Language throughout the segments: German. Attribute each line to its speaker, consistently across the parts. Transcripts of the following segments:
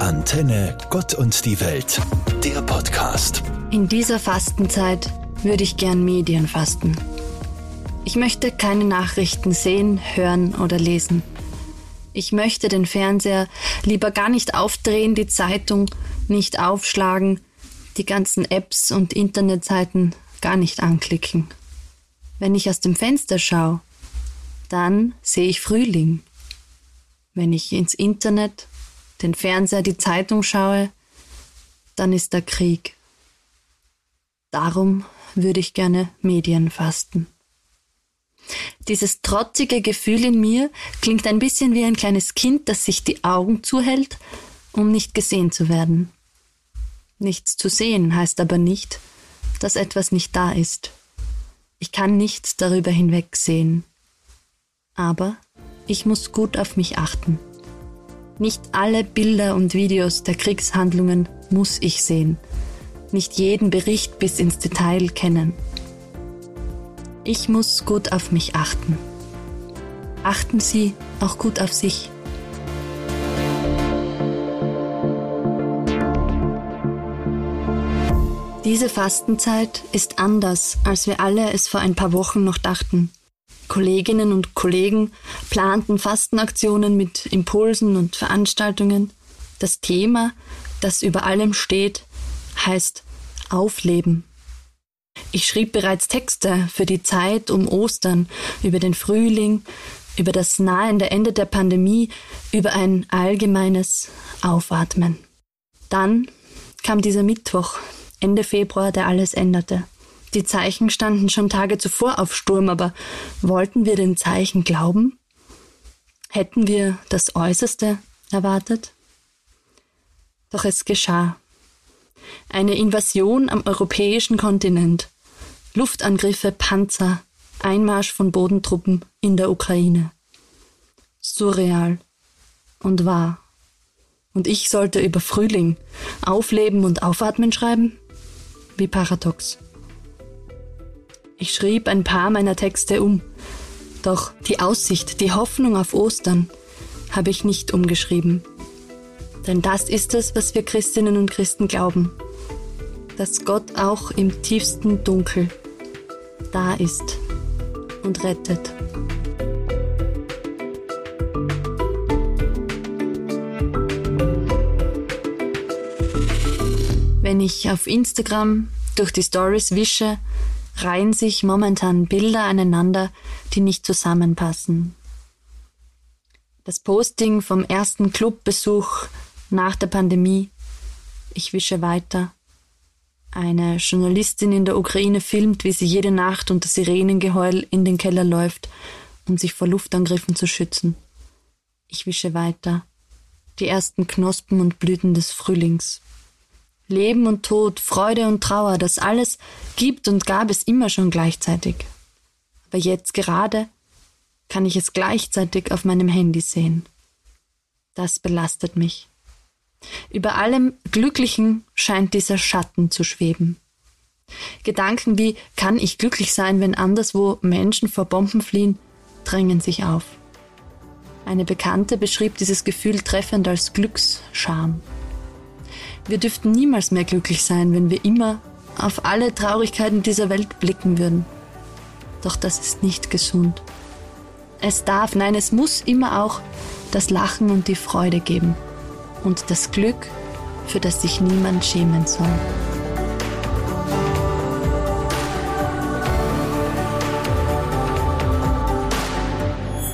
Speaker 1: Antenne Gott und die Welt, der Podcast.
Speaker 2: In dieser Fastenzeit würde ich gern Medien fasten. Ich möchte keine Nachrichten sehen, hören oder lesen. Ich möchte den Fernseher lieber gar nicht aufdrehen, die Zeitung nicht aufschlagen, die ganzen Apps und Internetseiten gar nicht anklicken. Wenn ich aus dem Fenster schaue, dann sehe ich Frühling. Wenn ich ins Internet, den Fernseher, die Zeitung schaue, dann ist der Krieg. Darum würde ich gerne Medien fasten. Dieses trotzige Gefühl in mir klingt ein bisschen wie ein kleines Kind, das sich die Augen zuhält, um nicht gesehen zu werden. Nichts zu sehen heißt aber nicht, dass etwas nicht da ist. Ich kann nichts darüber hinwegsehen. Aber ich muss gut auf mich achten. Nicht alle Bilder und Videos der Kriegshandlungen muss ich sehen. Nicht jeden Bericht bis ins Detail kennen. Ich muss gut auf mich achten. Achten Sie auch gut auf sich. Diese Fastenzeit ist anders, als wir alle es vor ein paar Wochen noch dachten. Kolleginnen und Kollegen planten Fastenaktionen mit Impulsen und Veranstaltungen. Das Thema, das über allem steht, heißt Aufleben. Ich schrieb bereits Texte für die Zeit um Ostern, über den Frühling, über das nahende Ende der Pandemie, über ein allgemeines Aufatmen. Dann kam dieser Mittwoch, Ende Februar, der alles änderte. Die Zeichen standen schon Tage zuvor auf Sturm, aber wollten wir den Zeichen glauben? Hätten wir das Äußerste erwartet? Doch es geschah. Eine Invasion am europäischen Kontinent. Luftangriffe, Panzer, Einmarsch von Bodentruppen in der Ukraine. Surreal und wahr. Und ich sollte über Frühling, Aufleben und Aufatmen schreiben? wie paradox. Ich schrieb ein paar meiner Texte um, doch die Aussicht, die Hoffnung auf Ostern habe ich nicht umgeschrieben. Denn das ist es, was wir Christinnen und Christen glauben, dass Gott auch im tiefsten Dunkel da ist und rettet. Wenn ich auf Instagram durch die Stories wische, reihen sich momentan Bilder aneinander, die nicht zusammenpassen. Das Posting vom ersten Clubbesuch nach der Pandemie. Ich wische weiter. Eine Journalistin in der Ukraine filmt, wie sie jede Nacht unter Sirenengeheul in den Keller läuft, um sich vor Luftangriffen zu schützen. Ich wische weiter. Die ersten Knospen und Blüten des Frühlings. Leben und Tod, Freude und Trauer, das alles gibt und gab es immer schon gleichzeitig. Aber jetzt gerade kann ich es gleichzeitig auf meinem Handy sehen. Das belastet mich. Über allem Glücklichen scheint dieser Schatten zu schweben. Gedanken wie kann ich glücklich sein, wenn anderswo Menschen vor Bomben fliehen, drängen sich auf. Eine Bekannte beschrieb dieses Gefühl treffend als Glücksscham. Wir dürften niemals mehr glücklich sein, wenn wir immer auf alle Traurigkeiten dieser Welt blicken würden. Doch das ist nicht gesund. Es darf, nein, es muss immer auch das Lachen und die Freude geben und das Glück, für das sich niemand schämen soll.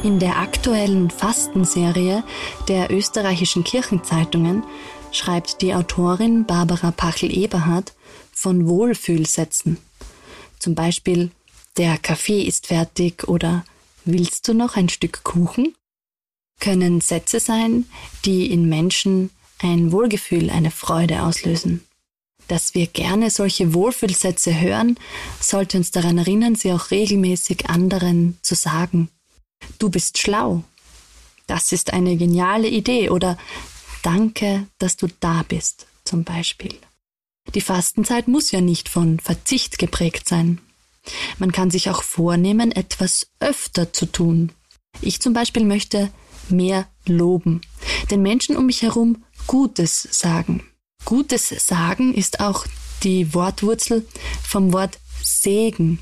Speaker 2: In der aktuellen Fastenserie der österreichischen Kirchenzeitungen schreibt die Autorin Barbara Pachel-Eberhardt von Wohlfühlsätzen. Zum Beispiel Der Kaffee ist fertig oder Willst du noch ein Stück Kuchen? können Sätze sein, die in Menschen ein Wohlgefühl, eine Freude auslösen. Dass wir gerne solche Wohlfühlsätze hören, sollte uns daran erinnern, sie auch regelmäßig anderen zu sagen. Du bist schlau. Das ist eine geniale Idee oder Danke, dass du da bist, zum Beispiel. Die Fastenzeit muss ja nicht von Verzicht geprägt sein. Man kann sich auch vornehmen, etwas öfter zu tun. Ich zum Beispiel möchte mehr loben, den Menschen um mich herum Gutes sagen. Gutes sagen ist auch die Wortwurzel vom Wort Segen.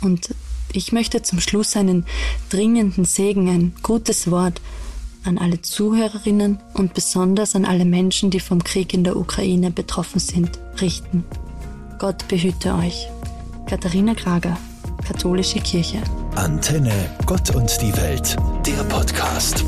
Speaker 2: Und ich möchte zum Schluss einen dringenden Segen, ein gutes Wort an alle Zuhörerinnen und besonders an alle Menschen, die vom Krieg in der Ukraine betroffen sind, richten. Gott behüte euch. Katharina Krager, Katholische Kirche.
Speaker 1: Antenne, Gott und die Welt, der Podcast.